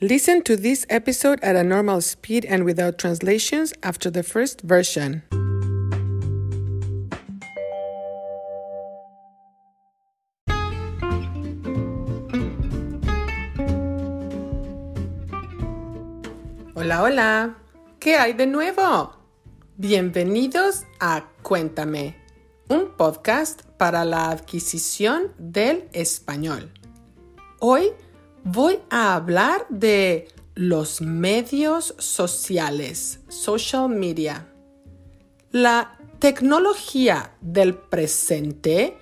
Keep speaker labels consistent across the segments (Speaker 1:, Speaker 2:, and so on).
Speaker 1: Listen to this episode at a normal speed and without translations after the first version. Hola, hola. ¿Qué hay de nuevo? Bienvenidos a Cuéntame, un podcast para la adquisición del español. Hoy voy a hablar de los medios sociales, social media. La tecnología del presente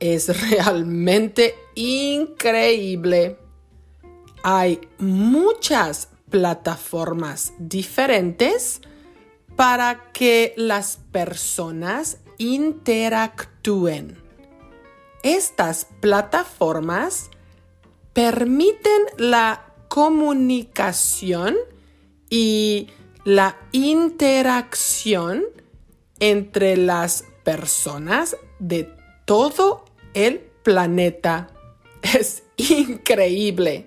Speaker 1: es realmente increíble. Hay muchas plataformas diferentes para que las personas interactúen. Estas plataformas permiten la comunicación y la interacción entre las personas de todo el planeta. Es increíble.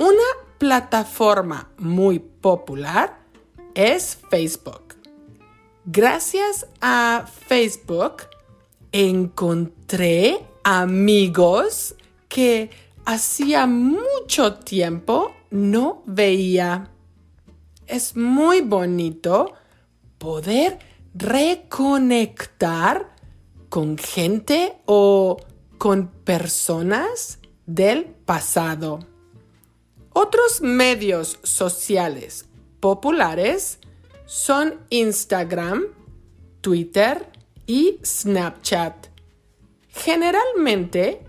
Speaker 1: Una plataforma muy popular es Facebook. Gracias a Facebook encontré amigos que hacía mucho tiempo no veía. Es muy bonito poder reconectar con gente o con personas del pasado. Otros medios sociales populares son Instagram, Twitter y Snapchat. Generalmente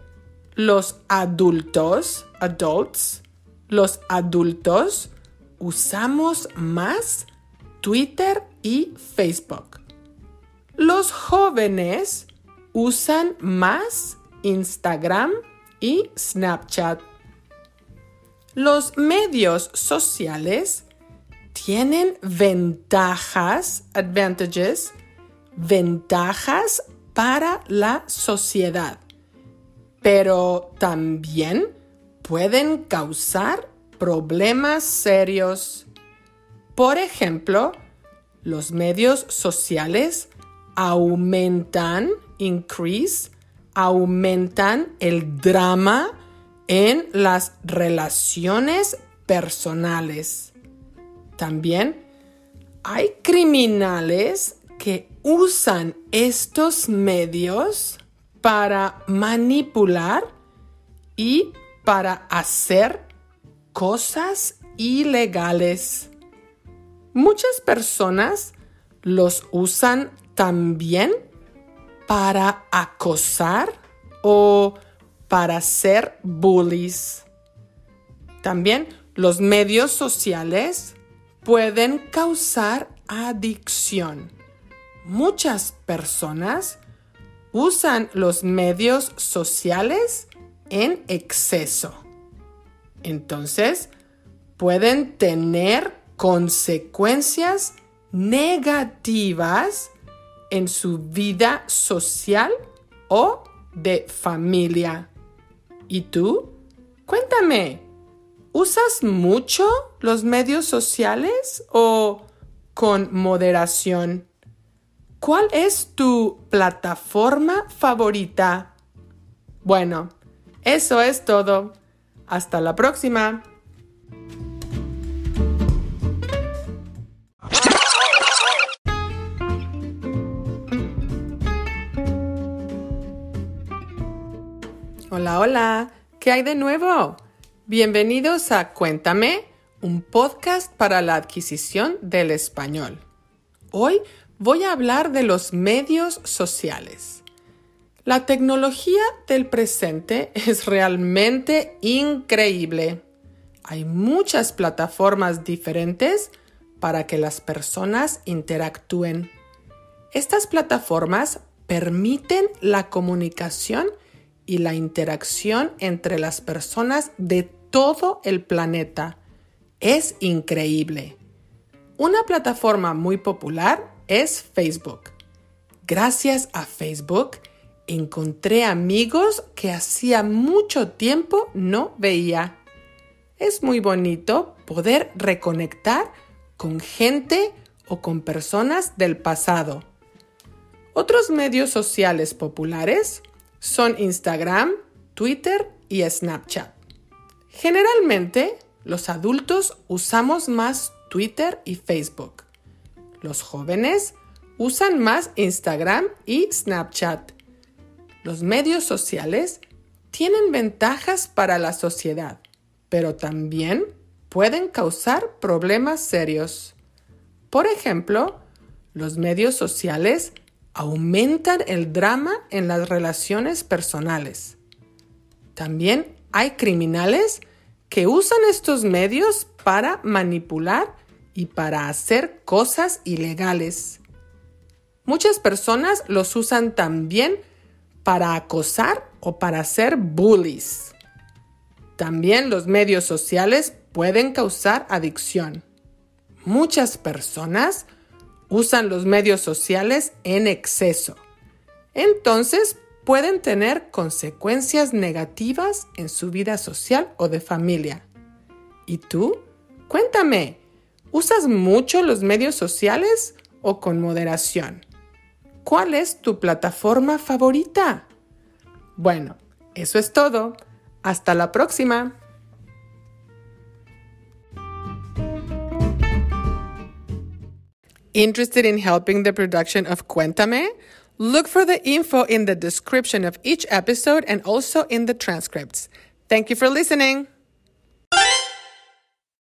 Speaker 1: los adultos, adults, los adultos usamos más Twitter y Facebook. Los jóvenes usan más Instagram y Snapchat. Los medios sociales tienen ventajas, advantages, ventajas para la sociedad pero también pueden causar problemas serios. Por ejemplo, los medios sociales aumentan, increase, aumentan el drama en las relaciones personales. También hay criminales que usan estos medios para manipular y para hacer cosas ilegales. Muchas personas los usan también para acosar o para ser bullies. También los medios sociales pueden causar adicción. Muchas personas usan los medios sociales en exceso. Entonces, pueden tener consecuencias negativas en su vida social o de familia. ¿Y tú? Cuéntame, ¿usas mucho los medios sociales o con moderación? ¿Cuál es tu plataforma favorita? Bueno, eso es todo. Hasta la próxima. Hola, hola, ¿qué hay de nuevo? Bienvenidos a Cuéntame, un podcast para la adquisición del español. Hoy voy a hablar de los medios sociales. La tecnología del presente es realmente increíble. Hay muchas plataformas diferentes para que las personas interactúen. Estas plataformas permiten la comunicación y la interacción entre las personas de todo el planeta. Es increíble. Una plataforma muy popular es Facebook. Gracias a Facebook encontré amigos que hacía mucho tiempo no veía. es muy bonito poder reconectar con gente o con personas del pasado. Otros medios sociales populares son Instagram, Twitter y Snapchat. Generalmente, los adultos usamos más Twitter y Facebook. Los jóvenes usan más Instagram y Snapchat. Los medios sociales tienen ventajas para la sociedad, pero también pueden causar problemas serios. Por ejemplo, los medios sociales aumentan el drama en las relaciones personales. También hay criminales que usan estos medios para manipular y para hacer cosas ilegales. Muchas personas los usan también para acosar o para ser bullies. También los medios sociales pueden causar adicción. Muchas personas usan los medios sociales en exceso. Entonces pueden tener consecuencias negativas en su vida social o de familia. ¿Y tú? Cuéntame, ¿usas mucho los medios sociales o con moderación? ¿Cuál es tu plataforma favorita? Bueno, eso es todo. Hasta la próxima. Interested in helping the production of Cuéntame? Look for the info in the description of each episode and also in the transcripts. Thank you for listening.